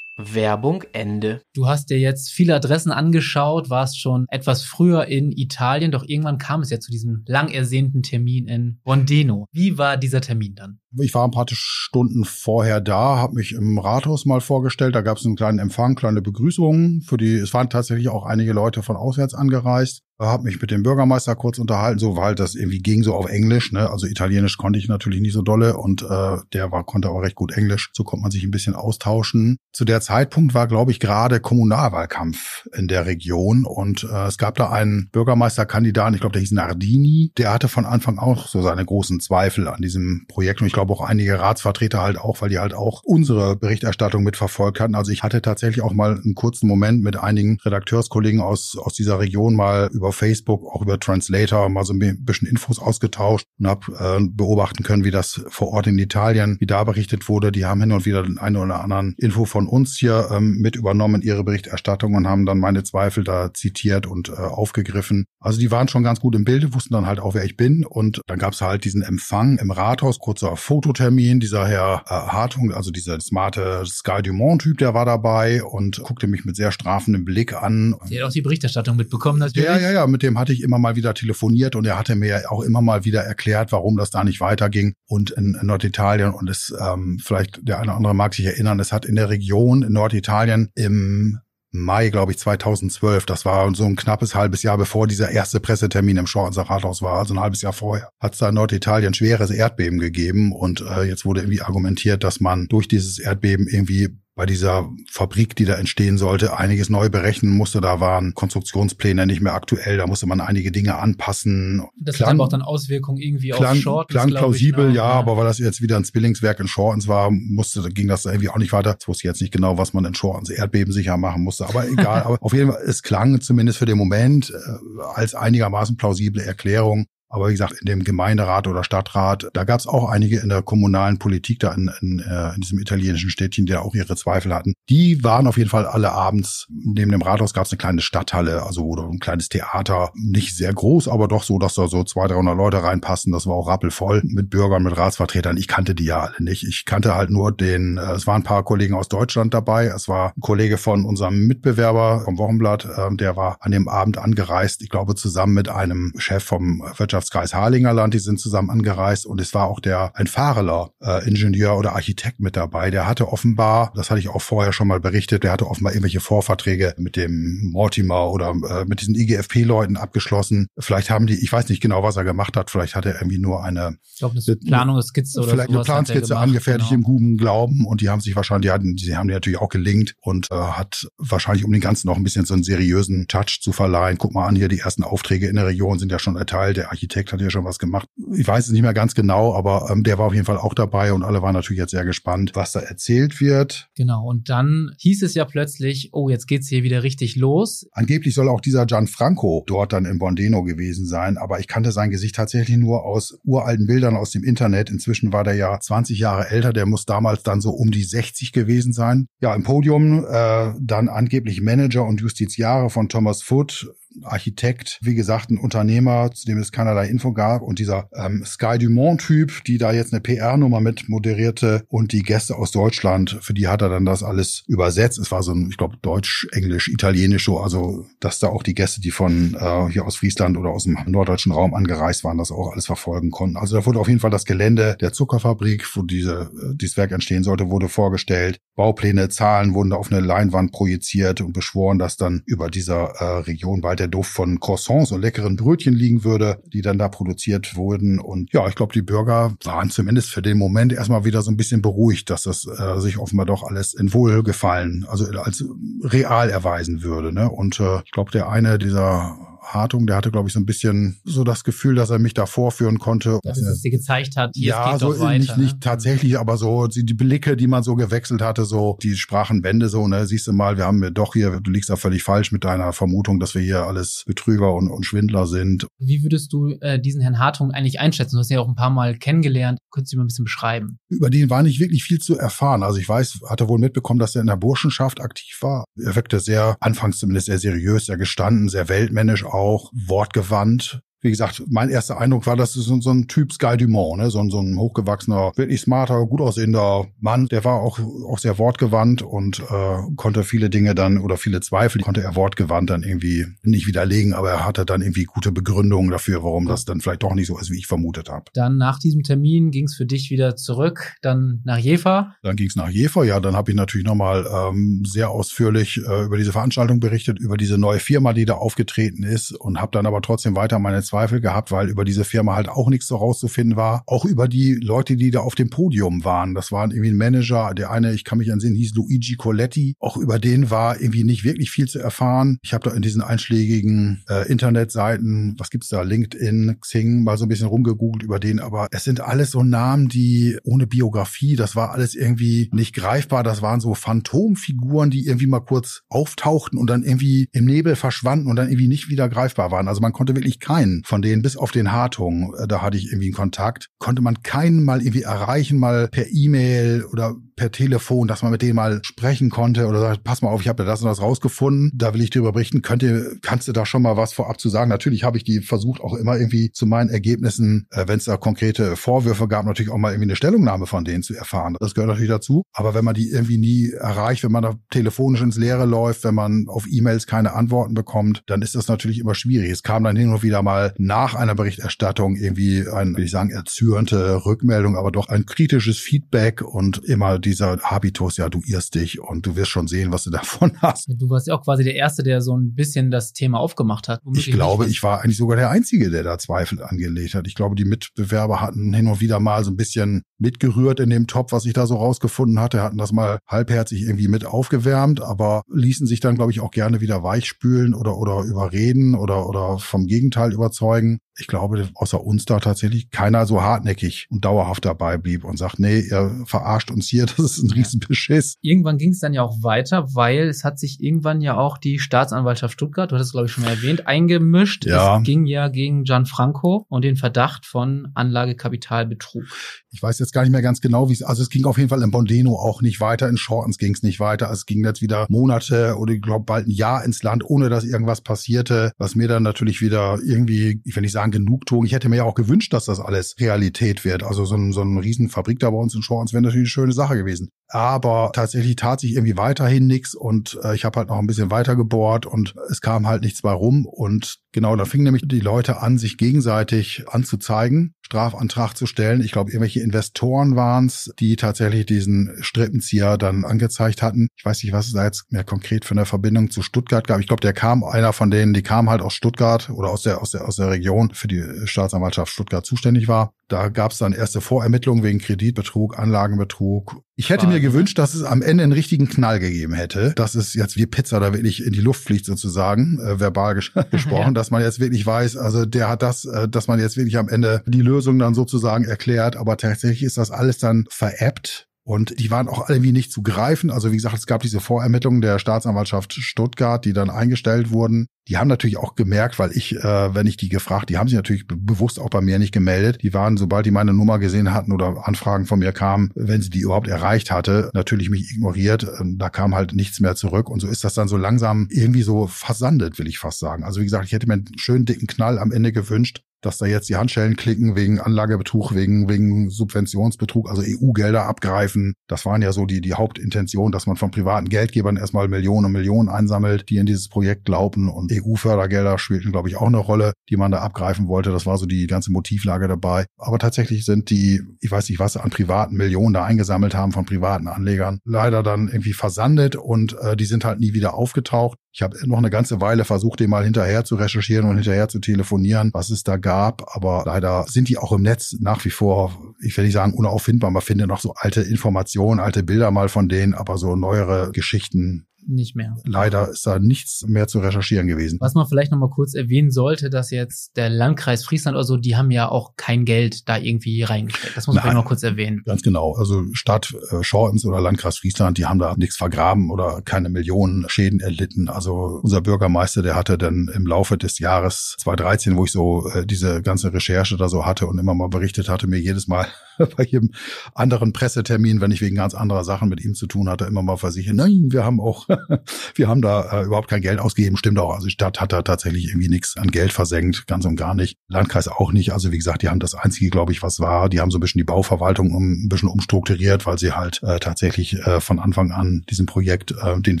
Werbung Ende. Du hast dir jetzt viele Adressen angeschaut, warst schon etwas früher in Italien, doch irgendwann kam es ja zu diesem lang ersehnten Termin in Bondeno. Wie war dieser Termin dann? Ich war ein paar Stunden vorher da, habe mich im Rathaus mal vorgestellt. Da gab es einen kleinen Empfang, kleine Begrüßungen. Für die, es waren tatsächlich auch einige Leute von auswärts angereist habe mich mit dem Bürgermeister kurz unterhalten, so weil das irgendwie ging so auf Englisch, ne? Also Italienisch konnte ich natürlich nicht so dolle und äh, der war konnte auch recht gut Englisch, so konnte man sich ein bisschen austauschen. Zu der Zeitpunkt war, glaube ich, gerade Kommunalwahlkampf in der Region und äh, es gab da einen Bürgermeisterkandidaten, ich glaube, der hieß Nardini, der hatte von Anfang auch so seine großen Zweifel an diesem Projekt und ich glaube auch einige Ratsvertreter halt auch, weil die halt auch unsere Berichterstattung mitverfolgt hatten. Also ich hatte tatsächlich auch mal einen kurzen Moment mit einigen Redakteurskollegen aus aus dieser Region mal über über Facebook, auch über Translator mal so ein bisschen Infos ausgetauscht und habe äh, beobachten können, wie das vor Ort in Italien, wie da berichtet wurde. Die haben hin und wieder den einen oder anderen Info von uns hier ähm, mit übernommen, ihre Berichterstattung und haben dann meine Zweifel da zitiert und äh, aufgegriffen. Also die waren schon ganz gut im Bilde, wussten dann halt auch, wer ich bin. Und dann gab es halt diesen Empfang im Rathaus, kurzer Fototermin. Dieser Herr äh, Hartung, also dieser smarte Sky Dumont-Typ, der war dabei und guckte mich mit sehr strafendem Blick an. Der hat auch die Berichterstattung mitbekommen natürlich. Ja, ja, ja, mit dem hatte ich immer mal wieder telefoniert und er hatte mir auch immer mal wieder erklärt, warum das da nicht weiterging und in, in Norditalien und es ähm, vielleicht der eine oder andere mag sich erinnern, es hat in der Region in Norditalien im Mai, glaube ich, 2012. Das war so ein knappes halbes Jahr, bevor dieser erste Pressetermin im Schornser Rathaus war, also ein halbes Jahr vorher. Hat es da in Norditalien schweres Erdbeben gegeben und äh, jetzt wurde irgendwie argumentiert, dass man durch dieses Erdbeben irgendwie bei dieser Fabrik, die da entstehen sollte, einiges neu berechnen musste. Da waren Konstruktionspläne nicht mehr aktuell, da musste man einige Dinge anpassen. Das klang, hat aber auch dann Auswirkungen irgendwie klang, auf Shortens, Klang plausibel, ich, ne? ja, ja, aber weil das jetzt wieder ein Zwillingswerk in Shortens war, musste, ging das irgendwie auch nicht weiter. Jetzt wusste ich jetzt nicht genau, was man in Shortens erdbebensicher machen musste, aber egal. aber auf jeden Fall, es klang zumindest für den Moment äh, als einigermaßen plausible Erklärung. Aber wie gesagt, in dem Gemeinderat oder Stadtrat, da gab es auch einige in der kommunalen Politik da in, in, äh, in diesem italienischen Städtchen, die auch ihre Zweifel hatten. Die waren auf jeden Fall alle abends. Neben dem Rathaus gab es eine kleine Stadthalle, also oder ein kleines Theater. Nicht sehr groß, aber doch so, dass da so 200, 300 Leute reinpassen. Das war auch rappelvoll mit Bürgern, mit Ratsvertretern. Ich kannte die ja alle nicht. Ich kannte halt nur den, äh, es waren ein paar Kollegen aus Deutschland dabei. Es war ein Kollege von unserem Mitbewerber vom Wochenblatt, äh, der war an dem Abend angereist. Ich glaube, zusammen mit einem Chef vom Wirtschafts Wirtschaftskreis Harlingerland, die sind zusammen angereist und es war auch der ein Fahreler äh, Ingenieur oder Architekt mit dabei. Der hatte offenbar, das hatte ich auch vorher schon mal berichtet, der hatte offenbar irgendwelche Vorverträge mit dem Mortimer oder äh, mit diesen IGFP-Leuten abgeschlossen. Vielleicht haben die, ich weiß nicht genau, was er gemacht hat, vielleicht hat er irgendwie nur eine, ich eine Planung, Skizze oder vielleicht eine Planskizze angefertigt genau. im guten Glauben und die haben sich wahrscheinlich, die, hatten, die haben die natürlich auch gelingt und äh, hat wahrscheinlich um den Ganzen noch ein bisschen so einen seriösen Touch zu verleihen. Guck mal an, hier die ersten Aufträge in der Region sind ja schon erteilt. Der Architekt Architekt hat ja schon was gemacht. Ich weiß es nicht mehr ganz genau, aber ähm, der war auf jeden Fall auch dabei und alle waren natürlich jetzt sehr gespannt, was da erzählt wird. Genau, und dann hieß es ja plötzlich, oh, jetzt geht's hier wieder richtig los. Angeblich soll auch dieser Gianfranco dort dann in Bondeno gewesen sein, aber ich kannte sein Gesicht tatsächlich nur aus uralten Bildern aus dem Internet. Inzwischen war der ja 20 Jahre älter, der muss damals dann so um die 60 gewesen sein. Ja, im Podium äh, dann angeblich Manager und Justiziare von Thomas Foot, Architekt, wie gesagt, ein Unternehmer, zu dem es keinerlei Info gab und dieser ähm, Sky Dumont-Typ, die da jetzt eine PR-Nummer mit moderierte und die Gäste aus Deutschland, für die hat er dann das alles übersetzt. Es war so ein, ich glaube, Deutsch, Englisch, Italienisch so, also dass da auch die Gäste, die von äh, hier aus Friesland oder aus dem norddeutschen Raum angereist waren, das auch alles verfolgen konnten. Also da wurde auf jeden Fall das Gelände der Zuckerfabrik, wo diese, äh, dieses Werk entstehen sollte, wurde vorgestellt. Baupläne, Zahlen wurden da auf eine Leinwand projiziert und beschworen, dass dann über dieser äh, Region der der Duft von Croissants und leckeren Brötchen liegen würde, die dann da produziert wurden. Und ja, ich glaube, die Bürger waren zumindest für den Moment erstmal wieder so ein bisschen beruhigt, dass das äh, sich offenbar doch alles in Wohlgefallen, also als real erweisen würde. Ne? Und äh, ich glaube, der eine dieser Hartung, der hatte, glaube ich, so ein bisschen so das Gefühl, dass er mich da vorführen konnte. Dass es dir gezeigt hat, hier ja, geht so doch weiter, nicht, ne? nicht tatsächlich, aber so die Blicke, die man so gewechselt hatte, so die sprachen Wände so, ne, siehst du mal, wir haben doch hier, du liegst da völlig falsch mit deiner Vermutung, dass wir hier alles Betrüger und, und Schwindler sind. Wie würdest du äh, diesen Herrn Hartung eigentlich einschätzen? Du hast ihn ja auch ein paar Mal kennengelernt. Könntest du mal ein bisschen beschreiben? Über den war nicht wirklich viel zu erfahren. Also ich weiß, hatte wohl mitbekommen, dass er in der Burschenschaft aktiv war. Er wirkte sehr, anfangs zumindest sehr seriös, sehr gestanden, sehr weltmännisch auch, Wort gewandt wie gesagt, mein erster Eindruck war, das ist so, so ein Typ Sky Dumont, ne? so, ein, so ein hochgewachsener, wirklich smarter, gut aussehender Mann. Der war auch, auch sehr wortgewandt und äh, konnte viele Dinge dann oder viele Zweifel konnte er wortgewandt dann irgendwie nicht widerlegen, aber er hatte dann irgendwie gute Begründungen dafür, warum das dann vielleicht doch nicht so ist, wie ich vermutet habe. Dann nach diesem Termin ging es für dich wieder zurück, dann nach Jever? Dann ging es nach Jever, ja. Dann habe ich natürlich nochmal ähm, sehr ausführlich äh, über diese Veranstaltung berichtet, über diese neue Firma, die da aufgetreten ist und habe dann aber trotzdem weiter meine Zweifel gehabt, weil über diese Firma halt auch nichts so rauszufinden war. Auch über die Leute, die da auf dem Podium waren. Das waren irgendwie ein Manager. Der eine, ich kann mich ansehen, hieß Luigi Coletti. Auch über den war irgendwie nicht wirklich viel zu erfahren. Ich habe da in diesen einschlägigen äh, Internetseiten, was gibt's da, LinkedIn, Xing, mal so ein bisschen rumgegoogelt über den. Aber es sind alles so Namen, die ohne Biografie, das war alles irgendwie nicht greifbar. Das waren so Phantomfiguren, die irgendwie mal kurz auftauchten und dann irgendwie im Nebel verschwanden und dann irgendwie nicht wieder greifbar waren. Also man konnte wirklich keinen von denen, bis auf den Hartung, äh, da hatte ich irgendwie einen Kontakt, konnte man keinen mal irgendwie erreichen, mal per E-Mail oder per Telefon, dass man mit denen mal sprechen konnte oder sagt, pass mal auf, ich habe da das und das rausgefunden, da will ich drüber berichten. Könnt ihr, kannst du da schon mal was vorab zu sagen? Natürlich habe ich die versucht auch immer irgendwie zu meinen Ergebnissen, äh, wenn es da konkrete Vorwürfe gab, natürlich auch mal irgendwie eine Stellungnahme von denen zu erfahren. Das gehört natürlich dazu. Aber wenn man die irgendwie nie erreicht, wenn man da telefonisch ins Leere läuft, wenn man auf E-Mails keine Antworten bekommt, dann ist das natürlich immer schwierig. Es kam dann hin und wieder mal nach einer Berichterstattung irgendwie ein, will ich sagen, erzürnte Rückmeldung, aber doch ein kritisches Feedback und immer dieser Habitus, ja, du irrst dich und du wirst schon sehen, was du davon hast. Du warst ja auch quasi der Erste, der so ein bisschen das Thema aufgemacht hat. Ich glaube, ich war eigentlich sogar der Einzige, der da Zweifel angelegt hat. Ich glaube, die Mitbewerber hatten hin und wieder mal so ein bisschen mitgerührt in dem Top, was ich da so rausgefunden hatte, hatten das mal halbherzig irgendwie mit aufgewärmt, aber ließen sich dann, glaube ich, auch gerne wieder weichspülen oder, oder überreden oder, oder vom Gegenteil überzeugen ich glaube, außer uns da tatsächlich keiner so hartnäckig und dauerhaft dabei blieb und sagt, nee, ihr verarscht uns hier, das ist ein Riesenbeschiss. Irgendwann ging es dann ja auch weiter, weil es hat sich irgendwann ja auch die Staatsanwaltschaft Stuttgart, du hast es glaube ich schon mal erwähnt, eingemischt. Ja. Es ging ja gegen Gianfranco und den Verdacht von Anlagekapitalbetrug. Ich weiß jetzt gar nicht mehr ganz genau, wie es, also es ging auf jeden Fall in Bondeno auch nicht weiter, in Shortens ging es nicht weiter. Es ging jetzt wieder Monate oder ich glaube bald ein Jahr ins Land, ohne dass irgendwas passierte, was mir dann natürlich wieder irgendwie, ich will nicht sagen, an Genugtuung. Ich hätte mir ja auch gewünscht, dass das alles Realität wird. Also so, ein, so eine Riesenfabrik da bei uns in Schorns wäre natürlich eine schöne Sache gewesen. Aber tatsächlich tat sich irgendwie weiterhin nichts und äh, ich habe halt noch ein bisschen weiter gebohrt und es kam halt nichts bei rum. Und genau, da fingen nämlich die Leute an, sich gegenseitig anzuzeigen, Strafantrag zu stellen. Ich glaube, irgendwelche Investoren waren es, die tatsächlich diesen Strippenzieher dann angezeigt hatten. Ich weiß nicht, was es da jetzt mehr konkret für eine Verbindung zu Stuttgart gab. Ich glaube, der kam, einer von denen, die kam halt aus Stuttgart oder aus der, aus der, aus der Region, für die Staatsanwaltschaft Stuttgart zuständig war. Da gab es dann erste Vorermittlungen wegen Kreditbetrug, Anlagenbetrug. Ich hätte mir gewünscht, dass es am Ende einen richtigen Knall gegeben hätte, dass es jetzt wie Pizza da wirklich in die Luft fliegt sozusagen, äh, verbal ges gesprochen, ja. dass man jetzt wirklich weiß, also der hat das, äh, dass man jetzt wirklich am Ende die Lösung dann sozusagen erklärt, aber tatsächlich ist das alles dann veräppt und die waren auch irgendwie nicht zu greifen. Also wie gesagt, es gab diese Vorermittlungen der Staatsanwaltschaft Stuttgart, die dann eingestellt wurden. Die haben natürlich auch gemerkt, weil ich, äh, wenn ich die gefragt, die haben sich natürlich bewusst auch bei mir nicht gemeldet. Die waren, sobald die meine Nummer gesehen hatten oder Anfragen von mir kamen, wenn sie die überhaupt erreicht hatte, natürlich mich ignoriert. Ähm, da kam halt nichts mehr zurück. Und so ist das dann so langsam irgendwie so versandet, will ich fast sagen. Also wie gesagt, ich hätte mir einen schönen dicken Knall am Ende gewünscht dass da jetzt die Handschellen klicken wegen Anlagebetrug, wegen, wegen Subventionsbetrug, also EU-Gelder abgreifen. Das waren ja so die, die Hauptintention, dass man von privaten Geldgebern erstmal Millionen und Millionen einsammelt, die in dieses Projekt glauben und EU-Fördergelder spielten, glaube ich, auch eine Rolle, die man da abgreifen wollte. Das war so die ganze Motivlage dabei. Aber tatsächlich sind die, ich weiß nicht, was an privaten Millionen da eingesammelt haben von privaten Anlegern, leider dann irgendwie versandet und äh, die sind halt nie wieder aufgetaucht. Ich habe noch eine ganze Weile versucht, den mal hinterher zu recherchieren und hinterher zu telefonieren, was es da gab. Aber leider sind die auch im Netz nach wie vor, ich will nicht sagen unauffindbar, man findet noch so alte Informationen, alte Bilder mal von denen, aber so neuere Geschichten nicht mehr. Leider ist da nichts mehr zu recherchieren gewesen. Was man vielleicht noch mal kurz erwähnen sollte, dass jetzt der Landkreis Friesland oder so, die haben ja auch kein Geld da irgendwie reingesteckt. Das muss man noch kurz erwähnen. Ganz genau. Also Stadt äh, Schortens oder Landkreis Friesland, die haben da nichts vergraben oder keine Millionen Schäden erlitten. Also unser Bürgermeister, der hatte dann im Laufe des Jahres 2013, wo ich so äh, diese ganze Recherche da so hatte und immer mal berichtet hatte, mir jedes Mal bei jedem anderen Pressetermin, wenn ich wegen ganz anderer Sachen mit ihm zu tun hatte, immer mal versichert, nein, wir haben auch wir haben da äh, überhaupt kein Geld ausgegeben, stimmt auch. Also die Stadt hat da tatsächlich irgendwie nichts an Geld versenkt, ganz und gar nicht. Landkreis auch nicht. Also wie gesagt, die haben das Einzige, glaube ich, was war. Die haben so ein bisschen die Bauverwaltung um, ein bisschen umstrukturiert, weil sie halt äh, tatsächlich äh, von Anfang an diesem Projekt äh, den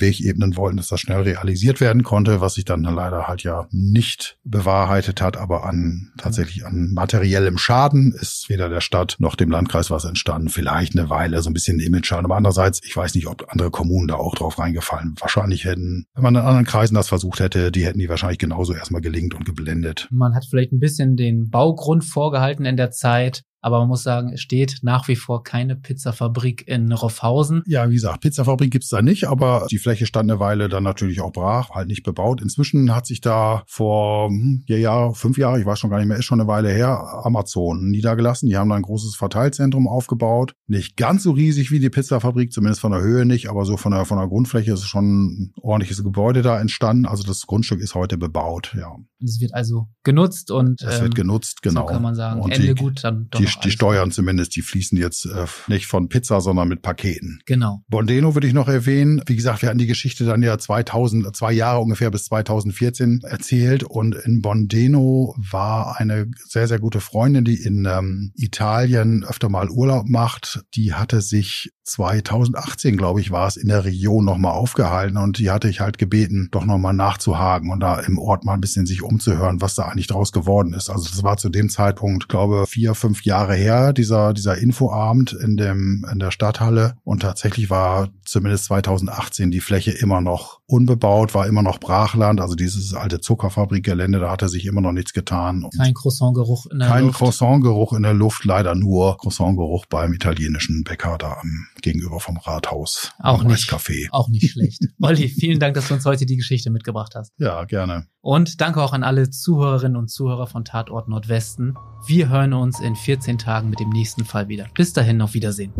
Weg ebnen wollten, dass das schnell realisiert werden konnte, was sich dann leider halt ja nicht bewahrheitet hat. Aber an tatsächlich an materiellem Schaden ist weder der Stadt noch dem Landkreis was entstanden. Vielleicht eine Weile so ein bisschen Image-Schaden. Aber andererseits, ich weiß nicht, ob andere Kommunen da auch drauf reingefallen wahrscheinlich hätten, wenn man in anderen Kreisen das versucht hätte, die hätten die wahrscheinlich genauso erstmal gelingt und geblendet. Man hat vielleicht ein bisschen den Baugrund vorgehalten in der Zeit, aber man muss sagen, es steht nach wie vor keine Pizzafabrik in Roffhausen. Ja, wie gesagt, Pizzafabrik gibt's da nicht, aber die Fläche stand eine Weile dann natürlich auch brach, halt nicht bebaut. Inzwischen hat sich da vor hm, vier Jahren, fünf Jahre, ich weiß schon gar nicht mehr, ist schon eine Weile her, Amazon niedergelassen. Die haben da ein großes Verteilzentrum aufgebaut. Nicht ganz so riesig wie die Pizzafabrik, zumindest von der Höhe nicht, aber so von der, von der Grundfläche ist schon ein ordentliches Gebäude da entstanden. Also das Grundstück ist heute bebaut, ja. Es wird also genutzt und es ähm, wird genutzt, genau. So kann man sagen. Und Ende die, gut, dann doch die, die Steuern zumindest, die fließen jetzt äh, nicht von Pizza, sondern mit Paketen. Genau. Bondeno würde ich noch erwähnen. Wie gesagt, wir hatten die Geschichte dann ja 2000, zwei Jahre ungefähr bis 2014 erzählt und in Bondeno war eine sehr, sehr gute Freundin, die in ähm, Italien öfter mal Urlaub macht. Die hatte sich 2018, glaube ich, war es in der Region nochmal aufgehalten und die hatte ich halt gebeten, doch nochmal nachzuhaken und da im Ort mal ein bisschen sich umzuhören, was da eigentlich draus geworden ist. Also das war zu dem Zeitpunkt, glaube vier, fünf Jahre her, dieser, dieser Infoabend in dem, in der Stadthalle und tatsächlich war zumindest 2018 die Fläche immer noch unbebaut, war immer noch Brachland, also dieses alte Zuckerfabrikgelände, da hatte sich immer noch nichts getan. Und kein Croissantgeruch in der kein Luft. Kein Croissantgeruch in der Luft, leider nur Croissantgeruch beim italienischen Bäcker da am gegenüber vom Rathaus. Auch nicht. Café. Auch nicht schlecht. Olli, vielen Dank, dass du uns heute die Geschichte mitgebracht hast. Ja, gerne. Und danke auch an alle Zuhörerinnen und Zuhörer von Tatort Nordwesten. Wir hören uns in 14 Tagen mit dem nächsten Fall wieder. Bis dahin, auf Wiedersehen.